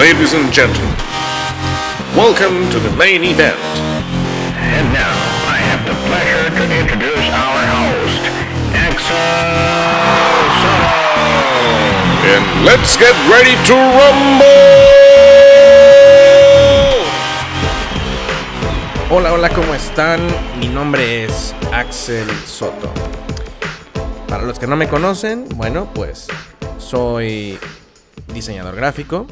Ladies and gentlemen, welcome to the main event. And now, I have the pleasure to introduce our host, Axel Soto. And let's get ready to rumble! Hola, hola, ¿cómo están? Mi nombre es Axel Soto. Para los que no me conocen, bueno, pues soy diseñador gráfico,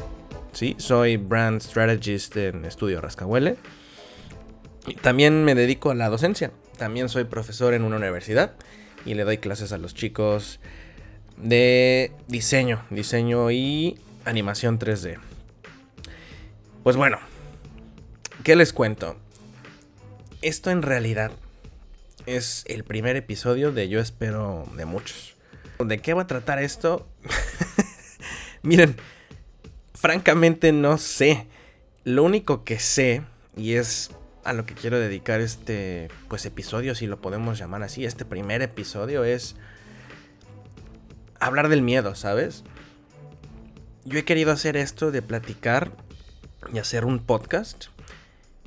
sí, soy brand strategist en Estudio Rascahuele. También me dedico a la docencia. También soy profesor en una universidad y le doy clases a los chicos de diseño, diseño y animación 3D. Pues bueno, ¿qué les cuento? Esto en realidad es el primer episodio de Yo espero de muchos. ¿De qué va a tratar esto? Miren, francamente no sé. Lo único que sé, y es a lo que quiero dedicar este pues episodio, si lo podemos llamar así, este primer episodio es hablar del miedo, ¿sabes? Yo he querido hacer esto de platicar y hacer un podcast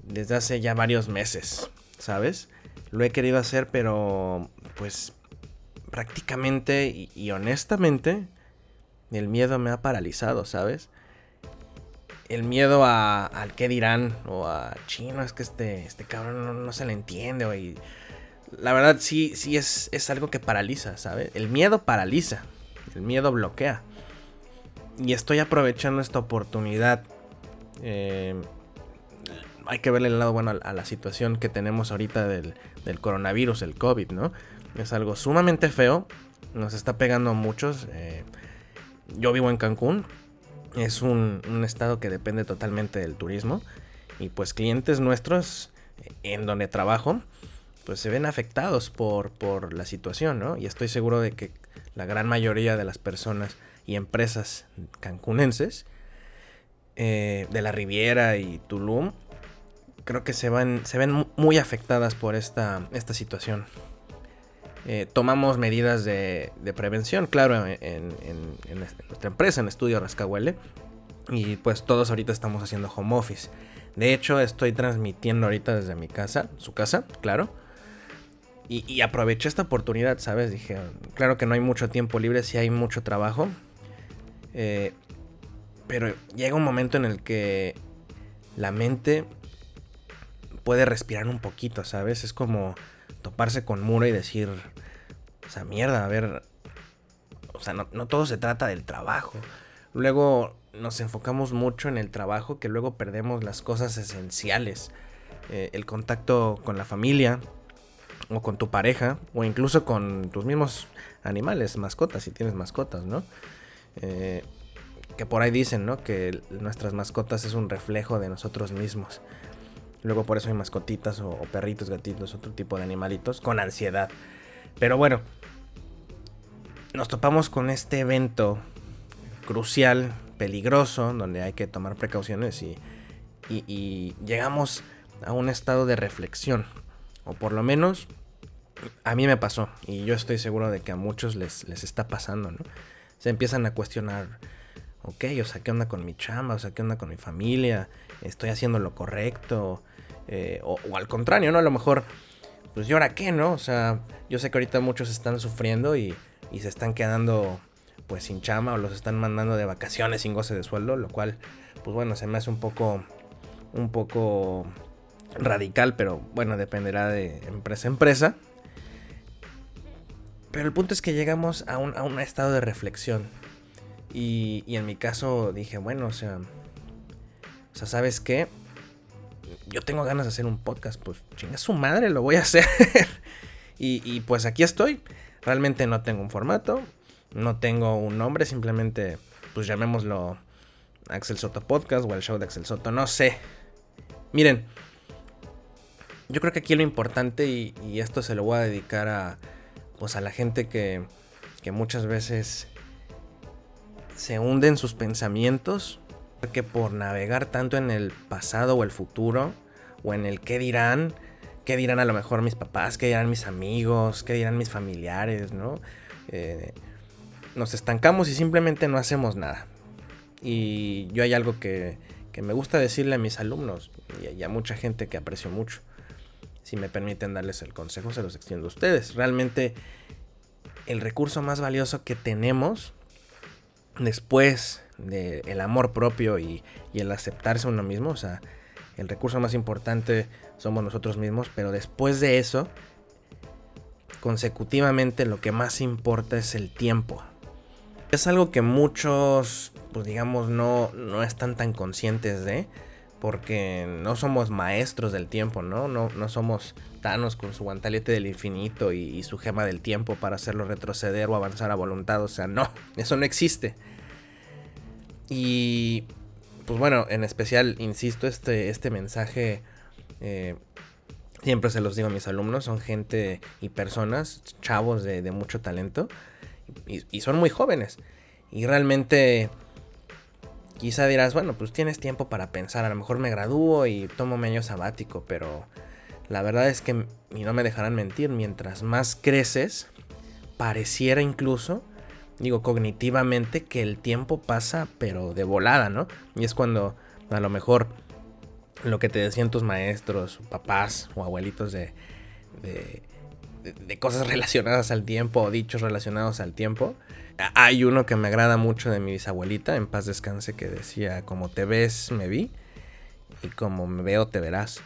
desde hace ya varios meses, ¿sabes? Lo he querido hacer, pero pues prácticamente y, y honestamente el miedo me ha paralizado, ¿sabes? El miedo a, al qué dirán o a chino, es que este, este cabrón no, no se le entiende, o la verdad sí, sí es, es algo que paraliza, ¿sabes? El miedo paraliza, el miedo bloquea. Y estoy aprovechando esta oportunidad. Eh, hay que verle el lado bueno a, a, la situación que tenemos ahorita del, del, coronavirus, el COVID, ¿no? Es algo sumamente feo. Nos está pegando a muchos. Eh, yo vivo en Cancún. Es un, un, estado que depende totalmente del turismo. Y pues clientes nuestros en donde trabajo, pues se ven afectados por, por la situación, ¿no? Y estoy seguro de que la gran mayoría de las personas y empresas cancunenses eh, de la Riviera y Tulum creo que se, van, se ven muy afectadas por esta, esta situación. Eh, tomamos medidas de, prevención, claro, en, nuestra empresa, en Estudio Rascahuele. Y pues todos ahorita estamos haciendo home office. De hecho, estoy transmitiendo ahorita desde mi casa, su casa, claro. Y, y aproveché esta oportunidad, ¿sabes? Dije, claro que no hay mucho tiempo libre, sí hay mucho trabajo. Eh, pero llega un momento en el que la mente puede respirar un poquito, ¿sabes? Es como toparse con muro y decir, o sea, mierda, a ver, o sea, no, todo se trata del trabajo. Luego nos enfocamos mucho en el trabajo que luego perdemos las cosas esenciales. Eh, el contacto con la familia o con tu pareja o incluso con tus mismos animales, mascotas, si tienes mascotas, ¿no? Eh, que por ahí dicen, ¿no? Que nuestras mascotas es un reflejo de nosotros mismos. Luego por eso hay mascotitas o, perritos, gatitos, otro tipo de animalitos con ansiedad. Pero bueno, nos topamos con este evento crucial, peligroso, donde hay que tomar precauciones y, llegamos a un estado de reflexión. O por lo menos a mí me pasó. Y yo estoy seguro de que a muchos les, les está pasando. Se empiezan a cuestionar ok, o sea, ¿qué onda con mi chamba? O sea, ¿qué onda con mi familia? ¿Estoy haciendo lo correcto? Eh, o, o, al contrario, ¿no? A lo mejor, pues, ¿y ahora qué, no? O sea, yo sé que ahorita muchos están sufriendo y, y se están quedando, pues, sin chamba o los están mandando de vacaciones sin goce de sueldo, lo cual, pues, bueno, se me hace un poco, un poco radical, pero bueno, dependerá de empresa a empresa. Pero el punto es que llegamos a un, a un estado de reflexión. Y, y, en mi caso dije, bueno, o sea, o sea, ¿sabes qué? Yo tengo ganas de hacer un podcast, pues chinga su madre, lo voy a hacer. y, pues aquí estoy. Realmente no tengo un formato, no tengo un nombre, simplemente, pues llamémoslo Axel Soto Podcast o el show de Axel Soto, no sé. Miren, yo creo que aquí lo importante, y, esto se lo voy a dedicar a, pues a la gente que, que muchas veces se hunde en sus pensamientos que por navegar tanto en el pasado o el futuro o en el qué dirán, qué dirán a lo mejor mis papás, qué dirán mis amigos, qué dirán mis familiares, ¿no? Eh, nos estancamos y simplemente no hacemos nada. Y yo hay algo que, que me gusta decirle a mis alumnos y a mucha gente que aprecio mucho. Si me permiten darles el consejo, se los extiendo a ustedes. Realmente el recurso más valioso que tenemos después del amor propio y, y el aceptarse uno mismo, o sea, el recurso más importante somos nosotros mismos, pero después de eso, consecutivamente lo que más importa es el tiempo. Es algo que muchos, pues digamos, no, no están tan conscientes de, porque no somos maestros del tiempo, ¿no? No, no somos Thanos con su guantelete del infinito y, su gema del tiempo para hacerlo retroceder o avanzar a voluntad, o sea, no, eso no existe. Y pues bueno, en especial, insisto, este, este mensaje eh, siempre se los digo a mis alumnos, son gente y personas, chavos de, de mucho talento, y, son muy jóvenes. Y realmente, quizá dirás, bueno, pues tienes tiempo para pensar, a lo mejor me gradúo y tomo un año sabático, pero la verdad es que, y no me dejarán mentir, mientras más creces, pareciera incluso digo, cognitivamente que el tiempo pasa, pero de volada, ¿no? Y es cuando a lo mejor lo que te decían tus maestros, papás o abuelitos de, de, de, cosas relacionadas al tiempo o dichos relacionados al tiempo. Hay uno que me agrada mucho de mi bisabuelita, en paz descanse, que decía, como te ves, me vi, y como me veo, te verás.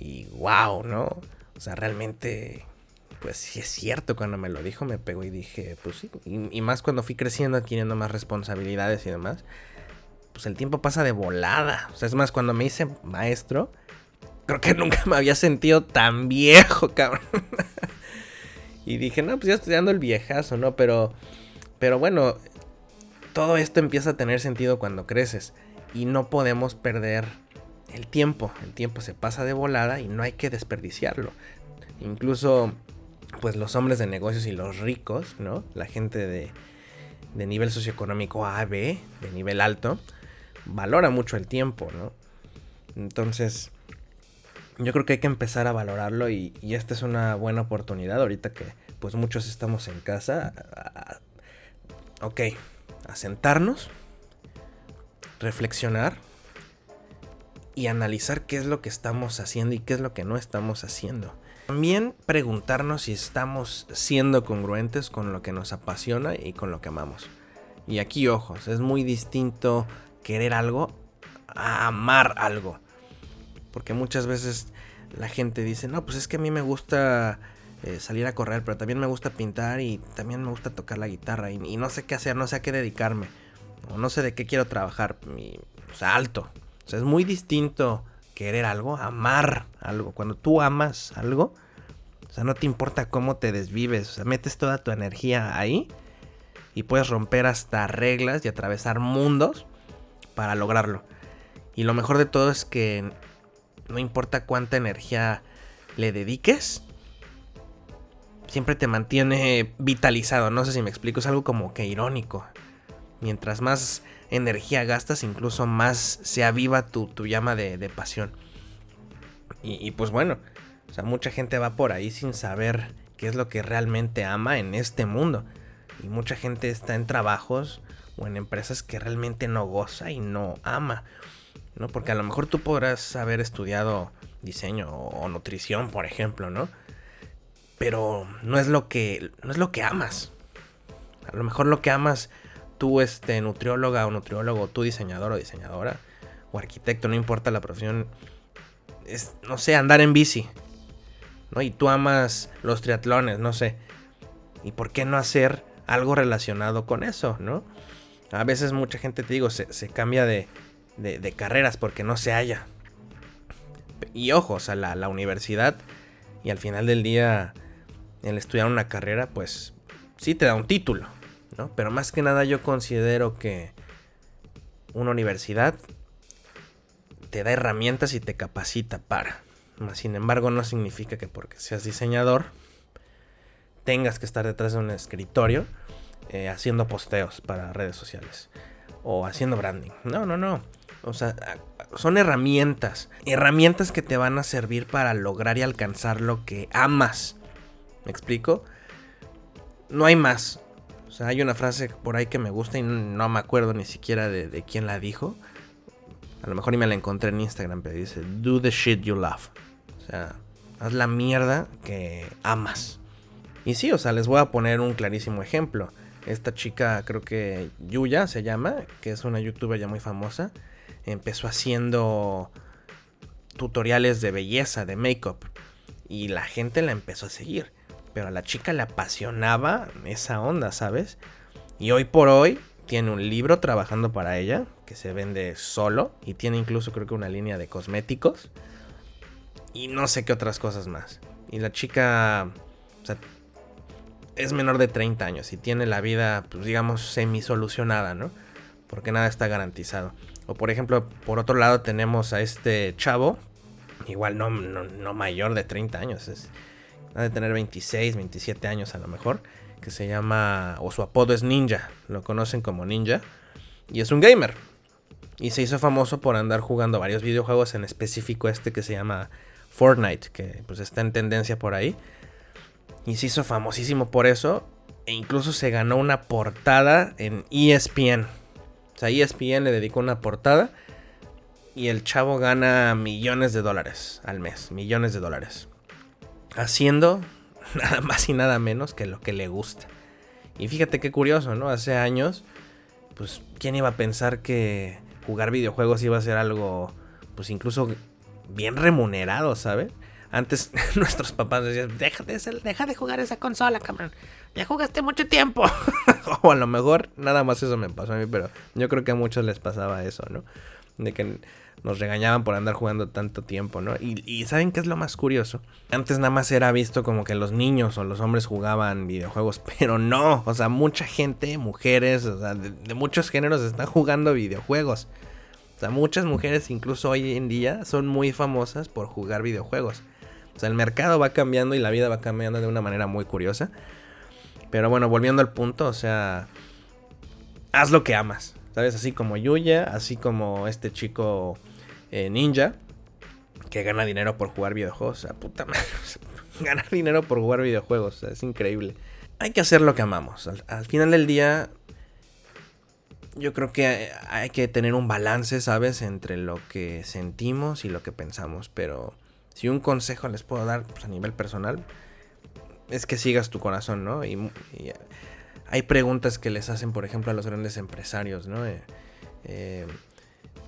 Y wow, ¿no? O sea, realmente pues sí es cierto, cuando me lo dijo me pegó y dije, pues sí, y, más cuando fui creciendo, adquiriendo más responsabilidades y demás, pues el tiempo pasa de volada. O sea, es más, cuando me hice maestro, creo que nunca me había sentido tan viejo, cabrón. y dije, no, pues ya estoy dando el viejazo, ¿no? Pero, pero bueno, todo esto empieza a tener sentido cuando creces y no podemos perder el tiempo. El tiempo se pasa de volada y no hay que desperdiciarlo. Incluso pues los hombres de negocios y los ricos, ¿no? La gente de, de nivel socioeconómico A, B, de nivel alto, valora mucho el tiempo, ¿no? Entonces, yo creo que hay que empezar a valorarlo y, y, esta es una buena oportunidad ahorita que pues muchos estamos en casa. A, ok, a sentarnos, reflexionar y analizar qué es lo que estamos haciendo y qué es lo que no estamos haciendo. También preguntarnos si estamos siendo congruentes con lo que nos apasiona y con lo que amamos. Y aquí ojos, es muy distinto querer algo a amar algo. Porque muchas veces la gente dice, no, pues es que a mí me gusta eh, salir a correr, pero también me gusta pintar y también me gusta tocar la guitarra y, no sé qué hacer, no sé a qué dedicarme. O no sé de qué quiero trabajar. Y, o sea, alto. O sea, es muy distinto querer algo, amar algo. Cuando tú amas algo, o sea, no te importa cómo te desvives, o sea, metes toda tu energía ahí y puedes romper hasta reglas y atravesar mundos para lograrlo. Y lo mejor de todo es que no importa cuánta energía le dediques, siempre te mantiene vitalizado. No sé si me explico, es algo como que irónico. Mientras más energía gastas, incluso más se aviva tu, tu llama de, de pasión. Y, y, pues bueno, o sea, mucha gente va por ahí sin saber qué es lo que realmente ama en este mundo. Y mucha gente está en trabajos o en empresas que realmente no goza y no ama. ¿no? Porque a lo mejor tú podrás haber estudiado diseño o nutrición, por ejemplo, ¿no? Pero no es lo que no es lo que amas. A lo mejor lo que amas tú este nutrióloga o nutriólogo, tú diseñador o diseñadora o arquitecto, no importa la profesión, es no sé, andar en bici. ¿No? Y tú amas los triatlones, no sé. ¿Y por qué no hacer algo relacionado con eso, no? A veces mucha gente, te digo, se, cambia de, de, de, carreras porque no se halla. Y ojo, o sea, la, la universidad y al final del día el estudiar una carrera, pues sí te da un título, ¿no? Pero más que nada yo considero que una universidad te da herramientas y te capacita para. Sin embargo, no significa que porque seas diseñador tengas que estar detrás de un escritorio eh, haciendo posteos para redes sociales o haciendo branding. No, no, no. O sea, son herramientas. Herramientas que te van a servir para lograr y alcanzar lo que amas. ¿Me explico? No hay más. O sea, hay una frase por ahí que me gusta y no me acuerdo ni siquiera de, de quién la dijo. A lo mejor ni me la encontré en Instagram, pero dice, do the shit you love. O sea, haz la mierda que amas. Y sí, o sea, les voy a poner un clarísimo ejemplo. Esta chica, creo que Yuya se llama, que es una youtuber ya muy famosa, empezó haciendo tutoriales de belleza, de make-up. Y la gente la empezó a seguir. Pero a la chica le apasionaba esa onda, ¿sabes? Y hoy por hoy tiene un libro trabajando para ella, que se vende solo. Y tiene incluso creo que una línea de cosméticos. Y no sé qué otras cosas más. Y la chica o sea, es menor de 30 años y tiene la vida, pues digamos, semi solucionada, ¿no? Porque nada está garantizado. O por ejemplo, por otro lado tenemos a este chavo, igual no, no, mayor de 30 años, es, ha de tener 26, 27 años a lo mejor, que se llama, o su apodo es Ninja, lo conocen como Ninja, y es un gamer. Y se hizo famoso por andar jugando varios videojuegos, en específico este que se llama Fortnite, que pues está en tendencia por ahí. Y se hizo famosísimo por eso. E incluso se ganó una portada en ESPN. O sea, ESPN le dedicó una portada. Y el chavo gana millones de dólares al mes. Millones de dólares. Haciendo nada más y nada menos que lo que le gusta. Y fíjate qué curioso, ¿no? Hace años, pues, ¿quién iba a pensar que jugar videojuegos iba a ser algo, pues, incluso bien remunerado, ¿sabes? Antes nuestros papás decían, deja de, deja de jugar esa consola, cabrón. Ya jugaste mucho tiempo. o a lo mejor nada más eso me pasó a mí, pero yo creo que a muchos les pasaba eso, ¿no? De que nos regañaban por andar jugando tanto tiempo, ¿no? Y, ¿saben qué es lo más curioso? Antes nada más era visto como que los niños o los hombres jugaban videojuegos, pero no, o sea, mucha gente, mujeres, o sea, de muchos géneros están jugando videojuegos. O sea, muchas mujeres incluso hoy en día son muy famosas por jugar videojuegos. O sea, el mercado va cambiando y la vida va cambiando de una manera muy curiosa. Pero bueno, volviendo al punto, o sea, haz lo que amas. ¿Sabes? Así como Yuya, así como este chico eh, ninja, que gana dinero por jugar videojuegos. O sea, puta madre. Ganar dinero por jugar videojuegos, o sea, es increíble. Hay que hacer lo que amamos. al final del día, yo creo que hay que tener un balance, ¿sabes? Entre lo que sentimos y lo que pensamos. Pero si un consejo les puedo dar pues, a nivel personal, es que sigas tu corazón, ¿no? Y, hay preguntas que les hacen, por ejemplo, a los grandes empresarios, ¿no? Eh, eh,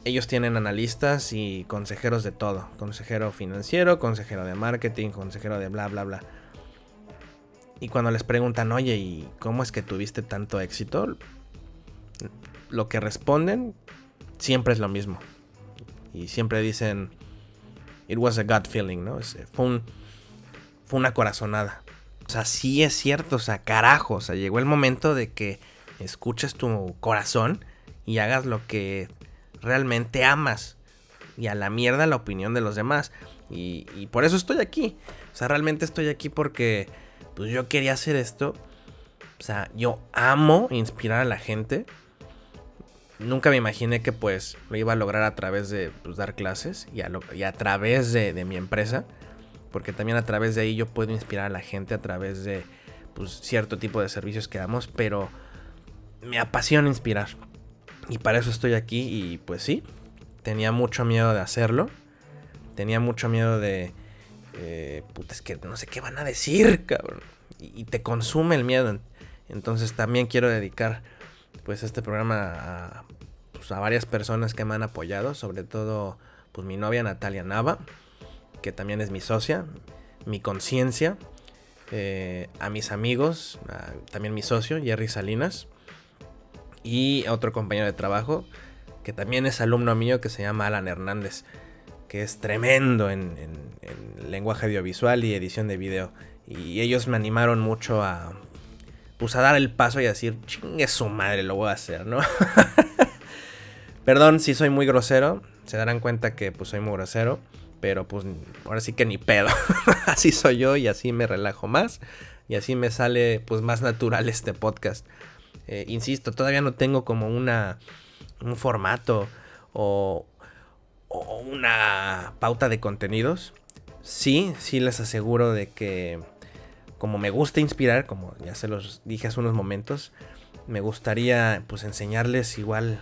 ellos tienen analistas y consejeros de todo. Consejero financiero, consejero de marketing, consejero de bla, bla, bla. Y cuando les preguntan, oye, ¿y cómo es que tuviste tanto éxito? lo que responden siempre es lo mismo. Y siempre dicen, it was a gut feeling, ¿no? Fue, un, fue una corazonada. O sea, sí es cierto, o sea, carajo, o sea, llegó el momento de que escuches tu corazón y hagas lo que realmente amas. Y a la mierda la opinión de los demás. Y, y por eso estoy aquí. O sea, realmente estoy aquí porque pues yo quería hacer esto. O sea, yo amo inspirar a la gente nunca me imaginé que pues lo iba a lograr a través de pues, dar clases y a, través de, mi empresa. Porque también a través de ahí yo puedo inspirar a la gente a través de pues, cierto tipo de servicios que damos. Pero me apasiona inspirar. Y para eso estoy aquí y pues sí, tenía mucho miedo de hacerlo. Tenía mucho miedo de... Eh, es que no sé qué van a decir, cabrón. Y, te consume el miedo. Entonces también quiero dedicar pues este programa pues, a, varias personas que me han apoyado, sobre todo pues mi novia Natalia Nava, que también es mi socia, mi conciencia, eh, a mis amigos, también mi socio Jerry Salinas y otro compañero de trabajo que también es alumno mío que se llama Alan Hernández, que es tremendo en, en lenguaje audiovisual y edición de video. Y ellos me animaron mucho a, pues a dar el paso y a decir, chingue su madre, lo voy a hacer, ¿no? Perdón si soy muy grosero, se darán cuenta que pues soy muy grosero, pero pues ahora sí que ni pedo. así soy yo y así me relajo más y así me sale pues más natural este podcast. Eh, insisto, todavía no tengo como una un formato o, o una pauta de contenidos. Sí, sí les aseguro de que como me gusta inspirar, como ya se los dije hace unos momentos, me gustaría pues enseñarles igual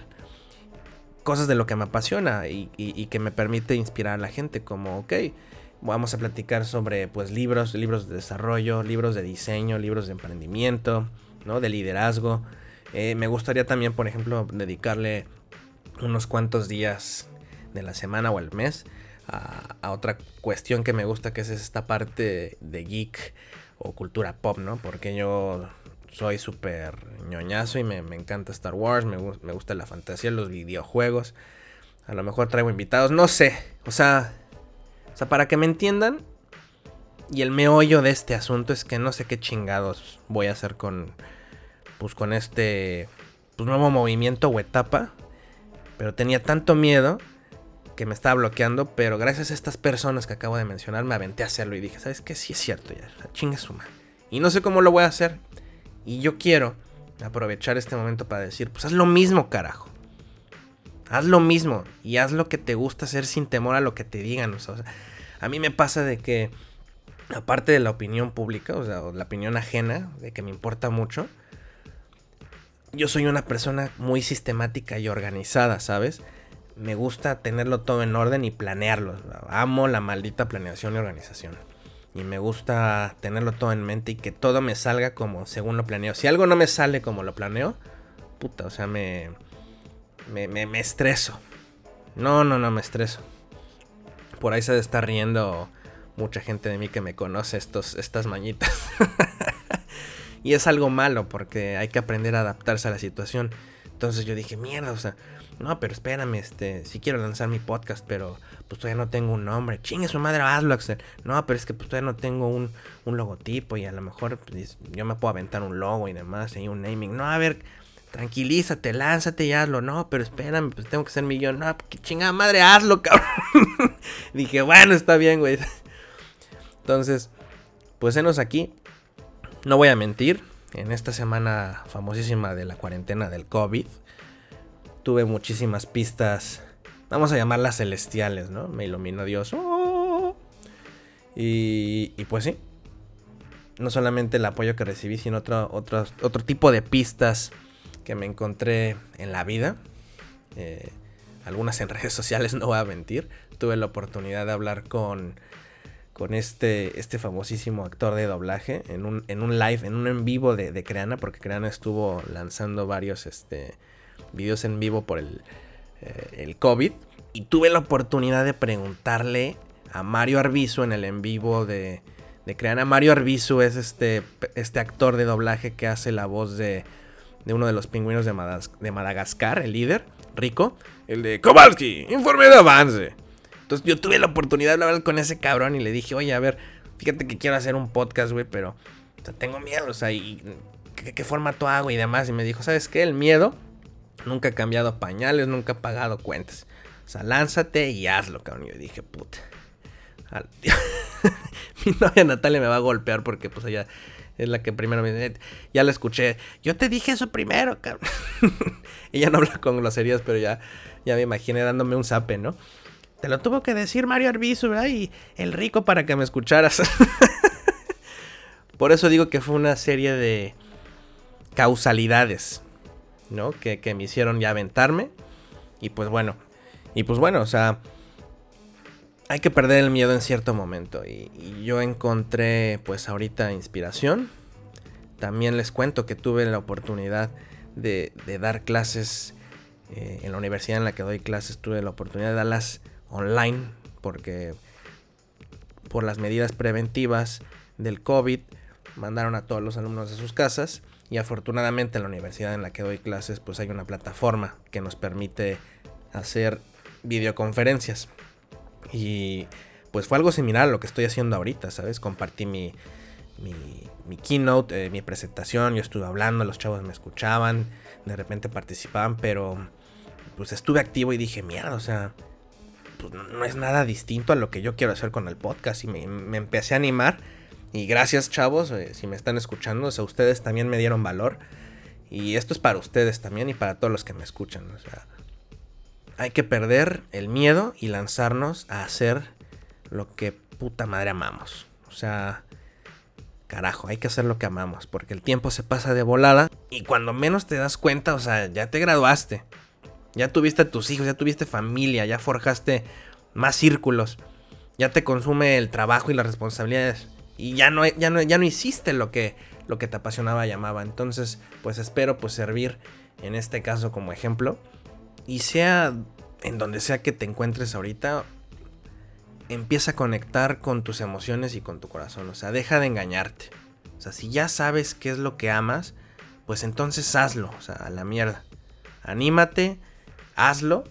cosas de lo que me apasiona y, que me permite inspirar a la gente, como, ok, vamos a platicar sobre pues libros, libros de desarrollo, libros de diseño, libros de emprendimiento, ¿no? De liderazgo. Eh, me gustaría también, por ejemplo, dedicarle unos cuantos días de la semana o el mes a, a, otra cuestión que me gusta, que es esta parte de geek o cultura pop, ¿no? Porque yo soy súper ñoñazo y me, encanta Star Wars, me, me, gusta la fantasía, los videojuegos. A lo mejor traigo invitados, no sé. O sea, o sea, para que me entiendan. Y el meollo de este asunto es que no sé qué chingados voy a hacer con, pues con este pues, nuevo movimiento o etapa. Pero tenía tanto miedo que me estaba bloqueando. Pero gracias a estas personas que acabo de mencionar, me aventé a hacerlo y dije, ¿sabes qué? Sí es cierto ya. Chingue su Y no sé cómo lo voy a hacer. Y yo quiero aprovechar este momento para decir, pues haz lo mismo, carajo. Haz lo mismo y haz lo que te gusta hacer sin temor a lo que te digan. O sea, a mí me pasa de que, aparte de la opinión pública, o sea, la opinión ajena, de que me importa mucho, yo soy una persona muy sistemática y organizada, ¿sabes? Me gusta tenerlo todo en orden y planearlo. Amo la maldita planeación y organización y me gusta tenerlo todo en mente y que todo me salga como según lo planeo. Si algo no me sale como lo planeo, puta, o sea, me, me, me, estreso. No, no, no, me estreso. Por ahí se debe estar riendo mucha gente de mí que me conoce estos, estas mañitas. y es algo malo porque hay que aprender a adaptarse a la situación. Entonces yo dije, mierda, o sea, no, pero espérame, este, si quiero lanzar mi podcast, pero pues todavía no tengo un nombre. Chingue su madre, hazlo, Axel. No, pero es que pues todavía no tengo un, logotipo y a lo mejor pues, yo me puedo aventar un logo y demás, y un naming. No, a ver, tranquilízate, lánzate y hazlo. No, pero espérame, pues tengo que ser millón. No, que chingada madre, hazlo, cabrón. Dije, bueno, está bien, güey. Entonces, pues enos aquí. No voy a mentir. En esta semana famosísima de la cuarentena del COVID tuve muchísimas pistas, vamos a llamarlas celestiales, ¿no? Me iluminó Dios. Y, y, pues sí, no solamente el apoyo que recibí, sino otro, otro, otro tipo de pistas que me encontré en la vida. Eh, algunas en redes sociales, no voy a mentir. Tuve la oportunidad de hablar con, con este, este famosísimo actor de doblaje en un, en un live, en un en vivo de, de Creana, porque Creana estuvo lanzando varios este, videos en vivo por el, eh, el COVID. Y tuve la oportunidad de preguntarle a Mario Arbizu en el en vivo de, de Creana. Mario Arbizu es este, este actor de doblaje que hace la voz de, de uno de los pingüinos de, de Madagascar, el líder, Rico. El de Kowalski, informe de avance. Entonces yo tuve la oportunidad de hablar con ese cabrón y le dije, oye, a ver, fíjate que quiero hacer un podcast, güey, pero tengo miedo, o sea, y, ¿qué, ¿qué, formato hago y demás? Y me dijo, ¿sabes qué? El miedo Nunca he cambiado pañales, nunca he pagado cuentas. O sea, lánzate y hazlo, cabrón. Y yo dije, puta. Mi novia Natalia me va a golpear porque pues ella es la que primero me ya la escuché. Yo te dije eso primero, cabrón. ella no habla con groserías, pero ya, ya me imaginé dándome un zape, ¿no? Te lo tuvo que decir Mario Arbizu, ¿verdad? Y el rico para que me escucharas. Por eso digo que fue una serie de causalidades. ¿no? Que, me hicieron ya aventarme. Y pues bueno, y pues bueno, o sea, hay que perder el miedo en cierto momento. Y, yo encontré pues ahorita inspiración. También les cuento que tuve la oportunidad de, dar clases eh, en la universidad en la que doy clases. Tuve la oportunidad de darlas online porque por las medidas preventivas del COVID mandaron a todos los alumnos a sus casas y afortunadamente en la universidad en la que doy clases pues hay una plataforma que nos permite hacer videoconferencias. Y pues fue algo similar a lo que estoy haciendo ahorita, ¿sabes? Compartí mi, mi, keynote, eh, mi presentación, yo estuve hablando, los chavos me escuchaban, de repente participaban, pero pues estuve activo y dije, mierda, o sea, pues no es nada distinto a lo que yo quiero hacer con el podcast y me, empecé a animar y gracias chavos, eh, si me están escuchando, o sea, ustedes también me dieron valor. Y esto es para ustedes también y para todos los que me escuchan. O sea, hay que perder el miedo y lanzarnos a hacer lo que puta madre amamos. O sea, carajo, hay que hacer lo que amamos, porque el tiempo se pasa de volada y cuando menos te das cuenta, o sea, ya te graduaste, ya tuviste tus hijos, ya tuviste familia, ya forjaste más círculos, ya te consume el trabajo y las responsabilidades y ya no, ya no, ya no hiciste lo que, lo que te apasionaba y amaba. Entonces, pues espero pues servir en este caso como ejemplo y sea en donde sea que te encuentres ahorita, empieza a conectar con tus emociones y con tu corazón. O sea, deja de engañarte. O sea, si ya sabes qué es lo que amas, pues entonces hazlo. O sea, a la mierda. Anímate, hazlo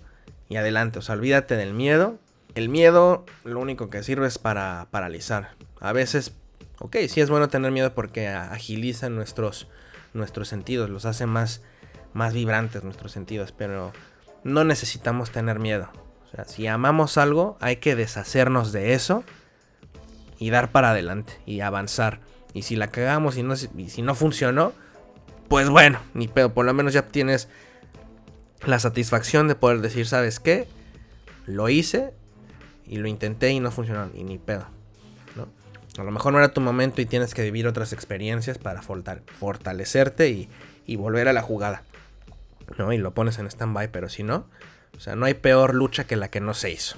y adelante. O sea, olvídate del miedo. El miedo lo único que sirve es para paralizar. A veces, ok, sí es bueno tener miedo porque agiliza nuestros, nuestros sentidos, los hace más, más vibrantes nuestros sentidos, pero no necesitamos tener miedo. O sea, si amamos algo, hay que deshacernos de eso y dar para adelante y avanzar. Y si la cagamos y, no, si no funcionó, pues bueno, ni pedo. Por lo menos ya tienes la satisfacción de poder decir, ¿sabes qué? Lo hice y lo intenté y no funcionó. Y ni pedo. ¿no? A lo mejor no era tu momento y tienes que vivir otras experiencias para fortalecerte y, y volver a la jugada. ¿no? Y lo pones en stand-by, pero si no, o sea, no hay peor lucha que la que no se hizo.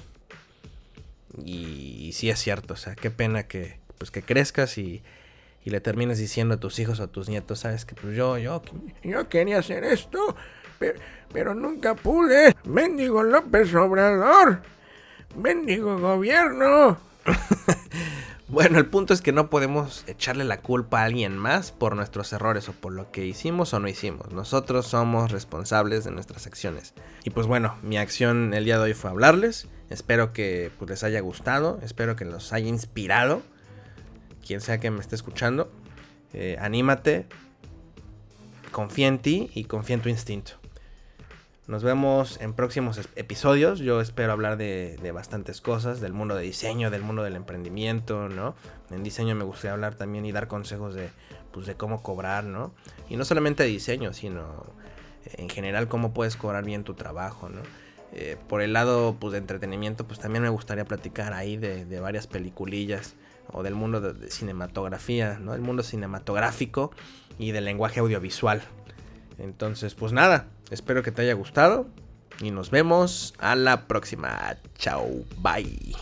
Y, sí es cierto, o sea, qué pena que, pues, que crezcas y, y le termines diciendo a tus hijos o a tus nietos, sabes que pues yo, yo, yo quería hacer esto, pero, nunca pude. Mendigo López Obrador, mendigo gobierno. Bueno, el punto es que no podemos echarle la culpa a alguien más por nuestros errores o por lo que hicimos o no hicimos. Nosotros somos responsables de nuestras acciones. Y pues bueno, mi acción el día de hoy fue hablarles. Espero que pues, les haya gustado, espero que los haya inspirado. Quien sea que me esté escuchando, eh, anímate, confía en ti y confía en tu instinto. Nos vemos en próximos episodios. Yo espero hablar de, bastantes cosas, del mundo de diseño, del mundo del emprendimiento, ¿no? En diseño me gustaría hablar también y dar consejos de, pues, de cómo cobrar, ¿no? Y no solamente de diseño, sino en general cómo puedes cobrar bien tu trabajo, ¿no? Eh, por el lado pues, de entretenimiento, pues también me gustaría platicar ahí de, varias peliculillas o del mundo de, de, cinematografía, ¿no? El mundo cinematográfico y del lenguaje audiovisual. Entonces, pues nada, Espero que te haya gustado y nos vemos a la próxima. Chao, bye.